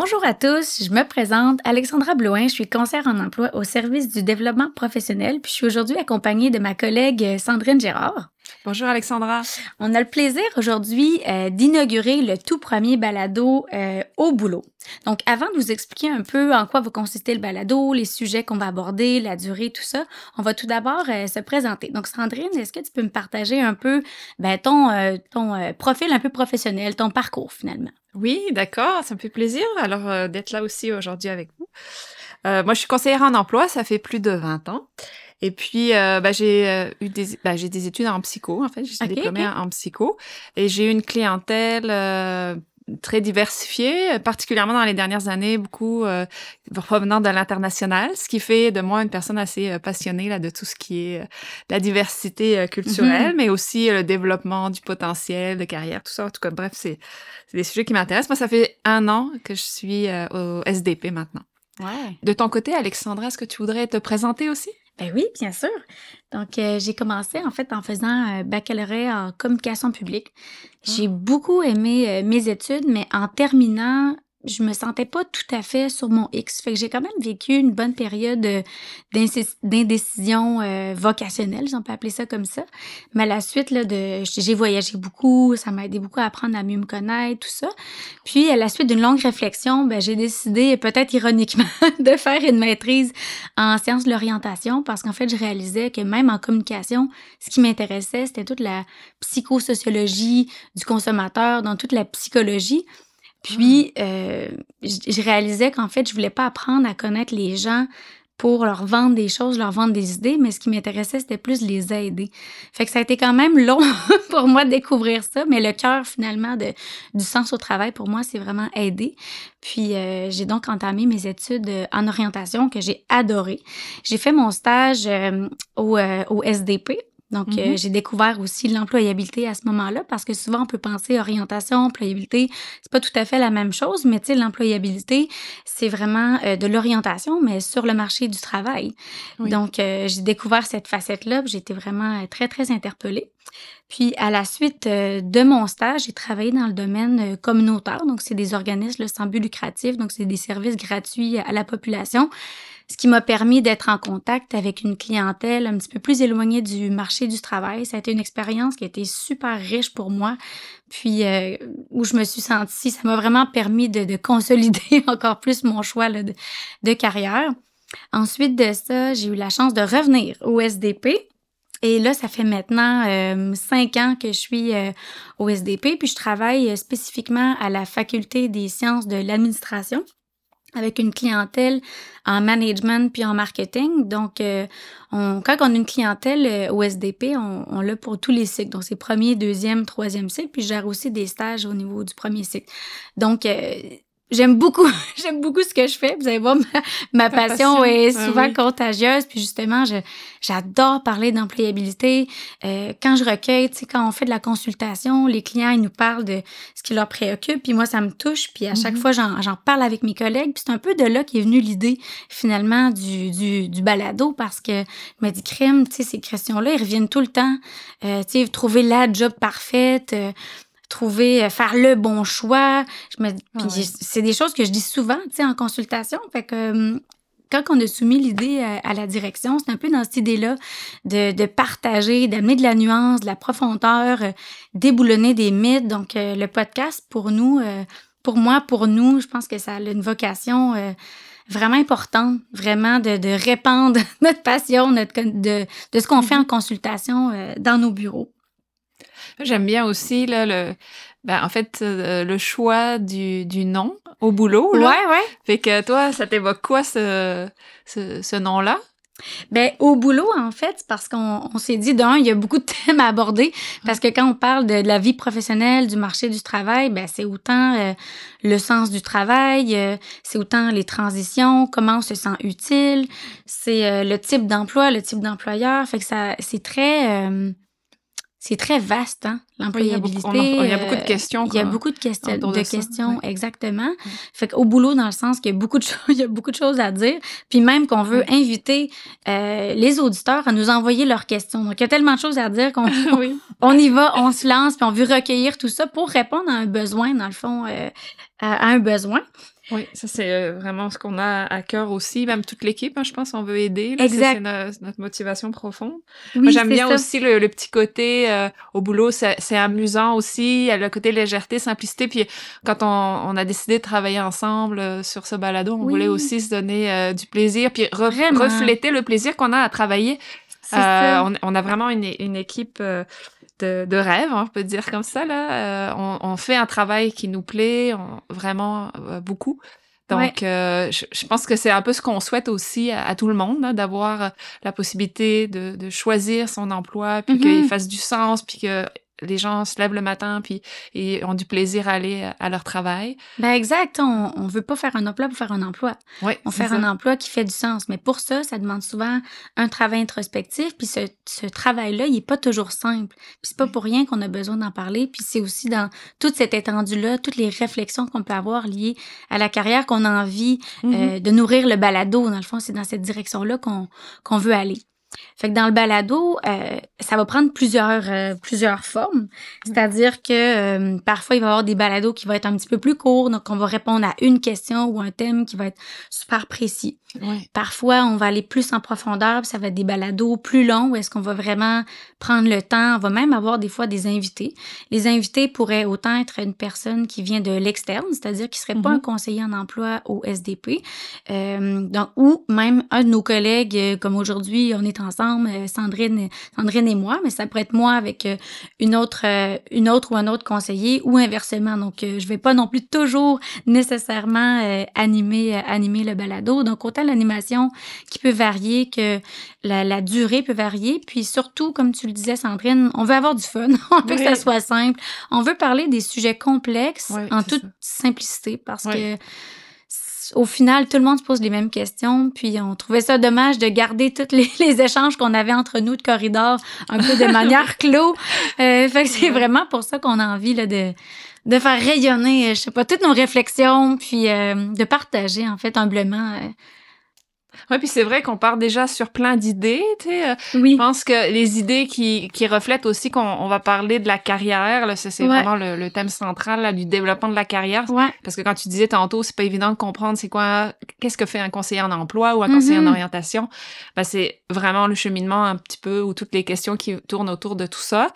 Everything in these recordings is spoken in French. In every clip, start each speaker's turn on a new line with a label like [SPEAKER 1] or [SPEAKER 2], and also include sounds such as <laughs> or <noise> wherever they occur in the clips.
[SPEAKER 1] Bonjour à tous, je me présente Alexandra Blouin, je suis conseillère en emploi au service du développement professionnel, puis je suis aujourd'hui accompagnée de ma collègue Sandrine Gérard.
[SPEAKER 2] Bonjour Alexandra.
[SPEAKER 1] On a le plaisir aujourd'hui euh, d'inaugurer le tout premier balado euh, au boulot. Donc avant de vous expliquer un peu en quoi va consister le balado, les sujets qu'on va aborder, la durée, tout ça, on va tout d'abord euh, se présenter. Donc Sandrine, est-ce que tu peux me partager un peu ben, ton, ton profil un peu professionnel, ton parcours finalement?
[SPEAKER 2] Oui, d'accord, ça me fait plaisir alors d'être là aussi aujourd'hui avec vous. moi, je suis conseillère en emploi, ça fait plus de 20 ans. Et puis, euh, bah, j'ai euh, eu des, bah, j'ai des études en psycho, en fait. Je suis diplômée en psycho. Et j'ai eu une clientèle euh, très diversifiée, particulièrement dans les dernières années, beaucoup euh, provenant de l'international, ce qui fait de moi une personne assez passionnée là, de tout ce qui est la diversité culturelle, mm-hmm. mais aussi le développement du potentiel de carrière, tout ça. En tout cas, bref, c'est des sujets qui m'intéressent. Moi, ça fait un an que je suis au SDP maintenant.
[SPEAKER 1] Ouais.
[SPEAKER 2] De ton côté, Alexandra, est-ce que tu voudrais te présenter aussi?
[SPEAKER 1] Ben oui, bien sûr. Donc, euh, j'ai commencé en fait en faisant un baccalauréat en communication publique. J'ai ah. beaucoup aimé euh, mes études, mais en terminant, je me sentais pas tout à fait sur mon X. Fait que j'ai quand même vécu une bonne période euh, d'indécision euh, vocationnelle, on peut appeler ça comme ça. Mais à la suite, là, de, j'ai voyagé beaucoup, ça m'a aidé beaucoup à apprendre à mieux me connaître, tout ça. Puis, à la suite d'une longue réflexion, ben, j'ai décidé, peut-être ironiquement, <laughs> de faire une maîtrise en sciences de l'orientation parce qu'en fait, je réalisais que même en communication, ce qui m'intéressait, c'était toute la psychosociologie du consommateur, dans toute la psychologie. Puis, euh, je réalisais qu'en fait, je voulais pas apprendre à connaître les gens pour leur vendre des choses, leur vendre des idées, mais ce qui m'intéressait, c'était plus les aider. Fait que ça a été quand même <laughs> long pour moi de découvrir ça, mais le cœur finalement de, du sens au travail, pour moi, c'est vraiment aider. Puis euh, j'ai donc entamé mes études en orientation que j'ai adoré. J'ai fait mon stage euh, au, au SDP, donc, euh, mm-hmm. j'ai découvert aussi l'employabilité à ce moment-là parce que souvent on peut penser orientation, employabilité, c'est pas tout à fait la même chose, mais tu sais, l'employabilité, c'est vraiment euh, de l'orientation, mais sur le marché du travail. Donc, euh, j'ai découvert cette facette-là, été vraiment très, très interpellée. Puis, à la suite de mon stage, j'ai travaillé dans le domaine communautaire. Donc, c'est des organismes sans but lucratif, donc c'est des services gratuits à la population ce qui m'a permis d'être en contact avec une clientèle un petit peu plus éloignée du marché du travail. Ça a été une expérience qui a été super riche pour moi, puis euh, où je me suis sentie, ça m'a vraiment permis de, consolider <laughs> encore plus mon choix de, de carrière. Ensuite de ça, j'ai eu la chance de revenir au SDP. Et là, ça fait maintenant euh, cinq ans que je suis euh, au SDP, puis je travaille spécifiquement à la faculté des sciences de l'administration avec une clientèle en management puis en marketing. Donc, euh, on, quand on a une clientèle euh, au SDP, on, on l'a pour tous les cycles. Donc, c'est premier, deuxième, troisième cycle. Puis, je gère aussi des stages au niveau du premier cycle. Donc, euh, J'aime beaucoup, <laughs> j'aime beaucoup ce que je fais. Vous allez voir, ma, passion, est ah souvent contagieuse. Puis justement, je, j'adore parler d'employabilité. Euh, quand je recueille, tu sais, quand on fait de la consultation, les clients, ils nous parlent de ce qui leur préoccupe. Puis moi, ça me touche. Puis à chaque mm-hmm. fois, j'en, j'en parle avec mes collègues. Puis c'est un peu de là qu'est venue l'idée, finalement, du, du, du balado. Parce que je me dis, crime, tu sais, ces questions-là, ils reviennent tout le temps. Euh, tu sais, trouver la job parfaite. Euh, trouver, euh, faire le bon choix. Je me, c'est des choses que je dis souvent, tu sais, en consultation. Fait que hum, quand on a soumis l'idée à, la direction, c'est un peu dans cette idée-là de, de partager, d'amener de la nuance, de la profondeur, euh, déboulonner des mythes. Donc, euh, le podcast, pour nous, pour moi, pour nous, je pense que ça a une vocation vraiment importante, vraiment de, de répandre <laughs> notre passion, notre, de, de ce qu'on fait en mm-hmm. consultation dans nos bureaux.
[SPEAKER 2] J'aime bien aussi là, le, ben, en fait, euh, le choix du, du nom au boulot. Là.
[SPEAKER 1] Ouais, ouais.
[SPEAKER 2] Fait que toi, ça t'évoque quoi ce, ce, ce nom-là?
[SPEAKER 1] Ben, au boulot, en fait, parce qu'on on s'est dit, d'un, il y a beaucoup de <laughs> thèmes à aborder, parce que quand on parle de, de la vie professionnelle, du marché du travail, ben, c'est autant euh, le sens du travail, euh, c'est autant les transitions, comment on se sent utile, c'est euh, le type d'emploi, le type d'employeur. Fait que ça, c'est très, euh, c'est très vaste, hein,
[SPEAKER 2] Oui, il
[SPEAKER 1] l'employabilité.
[SPEAKER 2] il y a beaucoup de
[SPEAKER 1] euh,
[SPEAKER 2] questions,
[SPEAKER 1] Il y a beaucoup de, question,
[SPEAKER 2] autour
[SPEAKER 1] de questions, exactement. Fait qu'au boulot, dans le sens qu'il y a beaucoup de choses, <laughs> il y a beaucoup de choses à dire. Puis même qu'on veut inviter euh, les auditeurs à nous envoyer leurs questions. Donc, il y a tellement de choses à dire qu'on <laughs>
[SPEAKER 2] oui.
[SPEAKER 1] on y va, on se lance, puis on veut recueillir tout ça pour répondre à un besoin, dans le fond, euh, à, à un besoin.
[SPEAKER 2] Oui, ça c'est euh, vraiment ce qu'on a à cœur aussi, même toute l'équipe, hein, je pense, on veut aider. là,
[SPEAKER 1] Exact.
[SPEAKER 2] C'est no- c'est notre motivation profonde.
[SPEAKER 1] Oui,
[SPEAKER 2] Moi, j'aime bien
[SPEAKER 1] ça.
[SPEAKER 2] aussi le, le petit côté euh, au boulot, c'est c'est amusant aussi, il y a le côté légèreté, simplicité. Puis quand on, on a décidé de travailler ensemble euh, sur ce balado, on
[SPEAKER 1] Oui.
[SPEAKER 2] voulait aussi se donner euh, du plaisir, puis re- refléter le plaisir qu'on a à travailler. Euh, on, on a vraiment une, une équipe de, de rêve, hein, on peut dire comme ça. Là. Euh, on, on fait un travail qui nous plaît on- vraiment euh, beaucoup. Donc, euh, je, je pense que c'est un peu ce qu'on souhaite aussi à, à tout le monde, hein, d'avoir la possibilité de, de choisir son emploi, puis
[SPEAKER 1] Mhm.
[SPEAKER 2] qu'il fasse du sens, puis que les gens se lèvent le matin, puis et ont du plaisir à aller à- leur travail.
[SPEAKER 1] Ben exact, on, on veut pas faire un emploi pour faire un emploi.
[SPEAKER 2] Oui,
[SPEAKER 1] On fait un emploi qui fait du sens. Mais pour ça, ça demande souvent un travail introspectif. Puis ce, ce travail-là, il est pas toujours simple. Puis c'est pas
[SPEAKER 2] Oui.
[SPEAKER 1] pour rien qu'on a besoin d'en parler. Puis c'est aussi dans toute cette étendue-là, toutes les réflexions qu'on peut avoir liées à la carrière qu'on a envie
[SPEAKER 2] Mhm.
[SPEAKER 1] euh, de nourrir le balado. Dans le fond, c'est dans cette direction-là qu'on qu'on veut aller. Fait que dans le balado, euh, ça va prendre plusieurs, euh, plusieurs formes. C'est-à-dire que euh, parfois, il va y avoir des balados qui vont être un petit peu plus courts. Donc, on va répondre à une question ou un thème qui va être super précis.
[SPEAKER 2] Oui.
[SPEAKER 1] Parfois, on va aller plus en profondeur, puis ça va être des balados plus longs où est-ce qu'on va vraiment prendre le temps. On va même avoir des fois des invités. Les invités pourraient autant être une personne qui vient de l'externe, c'est-à-dire qui serait pas un conseiller en emploi au SDP, donc, ou même un de nos collègues, comme aujourd'hui, on est ensemble, euh, Sandrine, Sandrine et moi, mais ça pourrait être moi avec euh, une autre, euh, une autre ou un autre conseiller, ou inversement. Donc, je vais pas non plus toujours nécessairement animer, animer le balado. Donc, autant l'animation qui peut varier que la, la durée peut varier. Puis surtout, comme tu le disais, Sandrine, on veut avoir du fun. <laughs> on veut que ça soit simple. On veut parler des sujets complexes
[SPEAKER 2] Oui,
[SPEAKER 1] en toute
[SPEAKER 2] ça.
[SPEAKER 1] simplicité parce
[SPEAKER 2] Oui.
[SPEAKER 1] que au final, tout le monde se pose les mêmes questions. Puis on trouvait ça dommage de garder tous les, <laughs> les échanges qu'on avait entre nous de corridor un peu de <laughs> manière clos. Euh, fait que c'est vraiment pour ça qu'on a envie là, de, de faire rayonner, euh, je sais pas, toutes nos réflexions, puis euh, de partager en fait humblement.
[SPEAKER 2] Ouais, puis c'est vrai qu'on part déjà sur plein d'idées, tu sais. euh,
[SPEAKER 1] Oui.
[SPEAKER 2] Je pense que les idées qui, qui reflètent aussi qu'on on va parler de la carrière, là, c'est
[SPEAKER 1] Ouais.
[SPEAKER 2] vraiment le, le thème central là, du développement de la carrière.
[SPEAKER 1] Ouais.
[SPEAKER 2] Parce que quand tu disais tantôt, c'est pas évident de comprendre c'est quoi, qu'est-ce que fait un conseiller en emploi ou un conseiller en
[SPEAKER 1] Mhm.
[SPEAKER 2] orientation. Ben, c'est vraiment le cheminement un petit peu ou toutes les questions qui tournent autour de tout ça.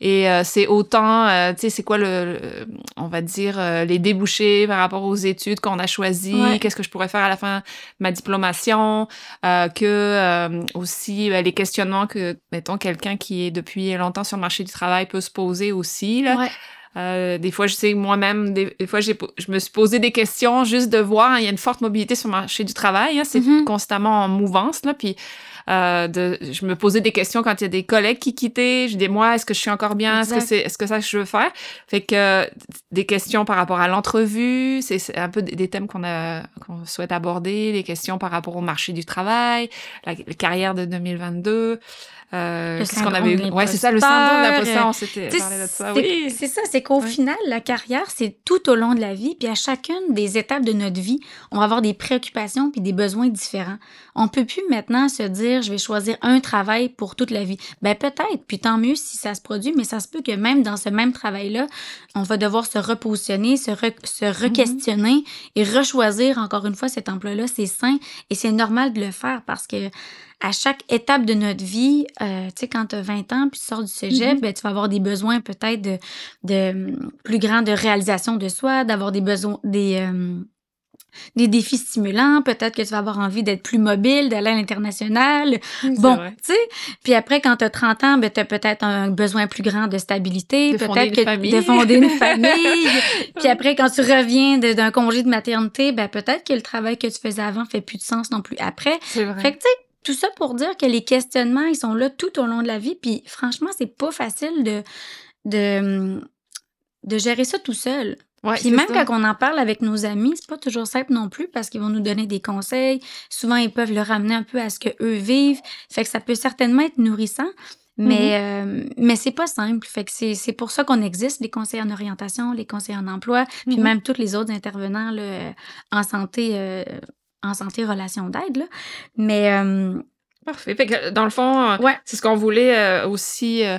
[SPEAKER 2] Et euh, c'est autant, euh, tu sais, c'est quoi le, le- on va dire, euh, les débouchés par rapport aux études qu'on a choisies,
[SPEAKER 1] Ouais.
[SPEAKER 2] qu'est-ce que je pourrais faire à la fin de ma diplomation, euh, que euh, aussi ben, les questionnements que, mettons, quelqu'un qui est depuis longtemps sur le marché du travail peut se poser aussi. Là.
[SPEAKER 1] Ouais.
[SPEAKER 2] Euh, des fois, je sais moi-même, des, des fois, j'ai, je me suis posé des questions juste de voir. hein, il y a une forte mobilité sur le marché du travail. hein, c'est
[SPEAKER 1] Mhm.
[SPEAKER 2] constamment en mouvance. Là, puis, euh, de, je me posais des questions quand il y a des collègues qui quittaient. Je dis, moi, est-ce que je suis encore bien? Est-ce que c'est, est-ce que ça que je veux faire? Fait que euh, des questions par rapport à l'entrevue, c'est, un peu des, des thèmes qu'on a, qu'on souhaite aborder. Les questions par rapport au marché du travail, la, la carrière de 2022. Euh,
[SPEAKER 1] Le
[SPEAKER 2] qu'est-ce qu'on avait? Ouais, c'est ça, le syndrome
[SPEAKER 1] l'imposteur,
[SPEAKER 2] d'imposteur. On s'était
[SPEAKER 1] Tu sais,
[SPEAKER 2] parlé de ça.
[SPEAKER 1] c'est-
[SPEAKER 2] Oui.
[SPEAKER 1] C'est ça, c'est qu'au final, la carrière, c'est tout au long de la vie. Puis à chacune des étapes de notre vie, on va avoir des préoccupations puis des besoins différents. On peut plus maintenant se dire, je vais choisir un travail pour toute la vie. Ben peut-être, puis tant mieux si ça se produit, mais ça se peut que même dans ce même travail-là, on va devoir se repositionner, se, re- se re-questionner et rechoisir encore une fois cet emploi-là. C'est sain et c'est normal de le faire parce que à chaque étape de notre vie, euh, tu sais, quand tu as 20 ans puis tu sors du cégep,
[SPEAKER 2] Mhm.
[SPEAKER 1] ben, tu vas avoir des besoins peut-être de, de hum, plus grands de réalisation de soi, d'avoir des besoins, des, euh, des défis stimulants. Peut-être que tu vas avoir envie d'être plus mobile, d'aller à l'international. Bon, tu sais. Puis après, quand tu as 30 ans, ben, tu as peut-être un besoin plus grand de stabilité.
[SPEAKER 2] De fonder
[SPEAKER 1] Peut-être que de fonder une famille. <laughs> Puis après, quand tu reviens d'un congé de maternité, ben, peut-être que le travail que tu faisais avant fait plus de sens non plus après.
[SPEAKER 2] C'est vrai.
[SPEAKER 1] Fait que, tu sais, tout ça pour dire que les questionnements, ils sont là tout au long de la vie. Puis franchement, c'est pas facile de, de, de gérer ça tout seul.
[SPEAKER 2] Ouais,
[SPEAKER 1] Puis même
[SPEAKER 2] ça.
[SPEAKER 1] quand on en parle avec nos amis, c'est pas toujours simple non plus parce qu'ils vont nous donner des conseils. Souvent, ils peuvent le ramener un peu à ce que eux vivent. Fait que ça peut certainement être nourrissant. Mais, euh, mais c'est pas simple. Fait que c'est c'est pour ça qu'on existe, les conseillers en orientation, les conseillers en emploi, puis
[SPEAKER 2] Mhm.
[SPEAKER 1] même tous les autres intervenants là, euh, en santé, euh, en santé relation d'aide. là. Mais euh,
[SPEAKER 2] Parfait. Fait que, dans le fond, euh,
[SPEAKER 1] ouais,
[SPEAKER 2] c'est ce qu'on voulait euh, aussi. euh,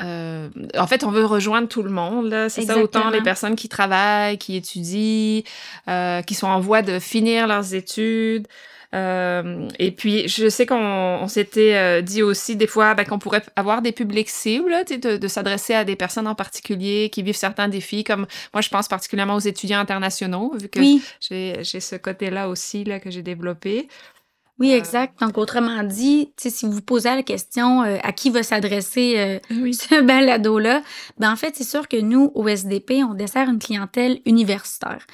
[SPEAKER 2] euh, en fait, on veut rejoindre tout le monde. là. C'est ça, autant les personnes qui travaillent, qui étudient, euh, qui sont en voie de finir leurs études. Euh, et puis, je sais qu'on on s'était euh, dit aussi des fois ben, qu'on pourrait avoir des publics cibles, de, de s'adresser à des personnes en particulier qui vivent certains défis, comme moi, je pense particulièrement aux étudiants internationaux, vu que
[SPEAKER 1] oui,
[SPEAKER 2] j'ai ce côté-là aussi là, que j'ai développé.
[SPEAKER 1] Oui,
[SPEAKER 2] Euh,
[SPEAKER 1] exact. Donc, autrement dit, si vous posez la question euh, à qui va s'adresser euh,
[SPEAKER 2] Oui.
[SPEAKER 1] ce <laughs> balado-là, ben en fait, c'est sûr que nous, au SDP, on dessert une clientèle universitaire.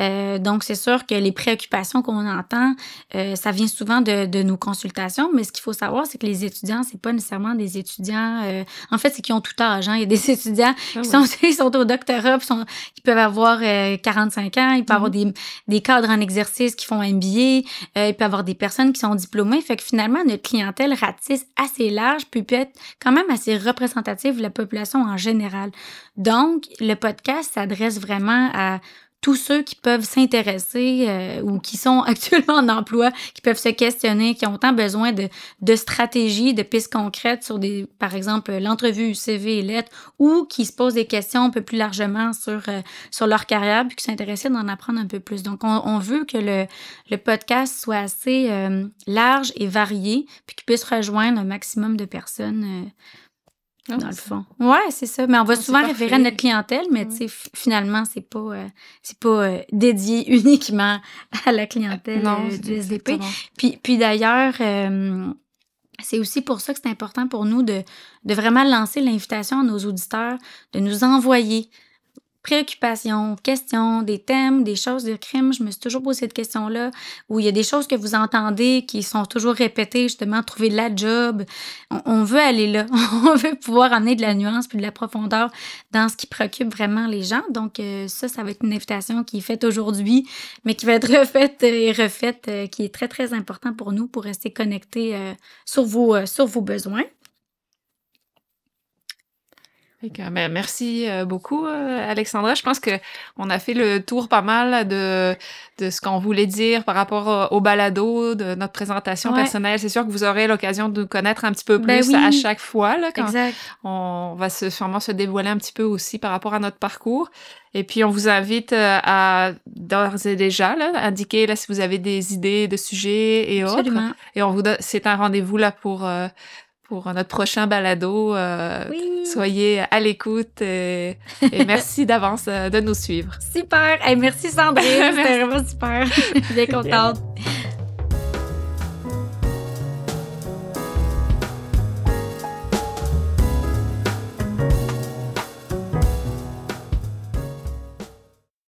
[SPEAKER 1] Euh, donc, c'est sûr que les préoccupations qu'on entend, euh, ça vient souvent de, de nos consultations, mais ce qu'il faut savoir, c'est que les étudiants, c'est pas nécessairement des étudiants... euh, en fait, c'est qu'ils ont tout âge. Hein. Il y a des <laughs> étudiants
[SPEAKER 2] Ah
[SPEAKER 1] qui
[SPEAKER 2] ouais.
[SPEAKER 1] sont, <laughs> ils sont au doctorat, puis sont, ils peuvent avoir euh, 45 ans, ils peuvent avoir des, des cadres en exercice qui font un MBA, euh, il peut avoir des personnes qui sont diplômées. Fait que finalement, notre clientèle ratisse assez large, puis peut être quand même assez représentative de la population en général. Donc, le podcast s'adresse vraiment à tous ceux qui peuvent s'intéresser euh, ou qui sont <laughs> actuellement en emploi, qui peuvent se questionner, qui ont tant besoin de, de stratégies, de pistes concrètes sur des, par exemple, l'entrevue CV et lettres, ou qui se posent des questions un peu plus largement sur, euh, sur leur carrière, puis qui intéressés d'en apprendre un peu plus. Donc, on, on veut que le, le podcast soit assez euh, large et varié, puis qu'il puisse rejoindre un maximum de personnes.
[SPEAKER 2] Ah,
[SPEAKER 1] dans le
[SPEAKER 2] c'est-
[SPEAKER 1] fond. Ouais, c'est ça. Mais on va
[SPEAKER 2] Ah,
[SPEAKER 1] souvent référer à notre clientèle, mais
[SPEAKER 2] Ouais.
[SPEAKER 1] tu sais, f- finalement, c'est pas, euh, c'est pas euh, dédié <laughs> uniquement à la clientèle
[SPEAKER 2] Non,
[SPEAKER 1] euh, du SDP.
[SPEAKER 2] exactement.
[SPEAKER 1] Puis, puis d'ailleurs, euh, c'est aussi pour ça que c'est important pour nous de, de vraiment lancer l'invitation à nos auditeurs de nous envoyer préoccupations, questions, des thèmes, des choses de crime. Je me suis toujours posé cette question-là, où il y a des choses que vous entendez qui sont toujours répétées, justement, trouver de la job. On, veut aller là. <laughs> On veut pouvoir amener de la nuance puis de la profondeur dans ce qui préoccupe vraiment les gens. Donc, euh, ça, ça va être une invitation qui est faite aujourd'hui, mais qui va être <laughs> refaite et refaite, euh, qui est très, très important pour nous pour rester connectés euh, sur, vos, euh, sur vos besoins.
[SPEAKER 2] Ben, merci euh, beaucoup, euh, Alexandra. Je pense que on a fait le tour pas mal de, de ce qu'on voulait dire par rapport au, au balado, de notre présentation
[SPEAKER 1] Ouais.
[SPEAKER 2] personnelle. C'est sûr que vous aurez l'occasion de nous connaître un petit peu plus
[SPEAKER 1] Ben oui.
[SPEAKER 2] à chaque fois, là, quand
[SPEAKER 1] Exact.
[SPEAKER 2] on va se, sûrement se dévoiler un petit peu aussi par rapport à notre parcours. Et puis, on vous invite euh, à, d'ores et déjà, là, indiquer là, si vous avez des idées de sujets et autres.
[SPEAKER 1] Absolument.
[SPEAKER 2] Et on vous donne, c'est un rendez-vous là pour, euh, pour notre prochain balado. euh,
[SPEAKER 1] Oui.
[SPEAKER 2] Soyez à l'écoute et, et <laughs> merci d'avance euh, de nous suivre.
[SPEAKER 1] Super. Hey, merci Sandrine. <laughs> C'était vraiment super. <laughs> Bien contente.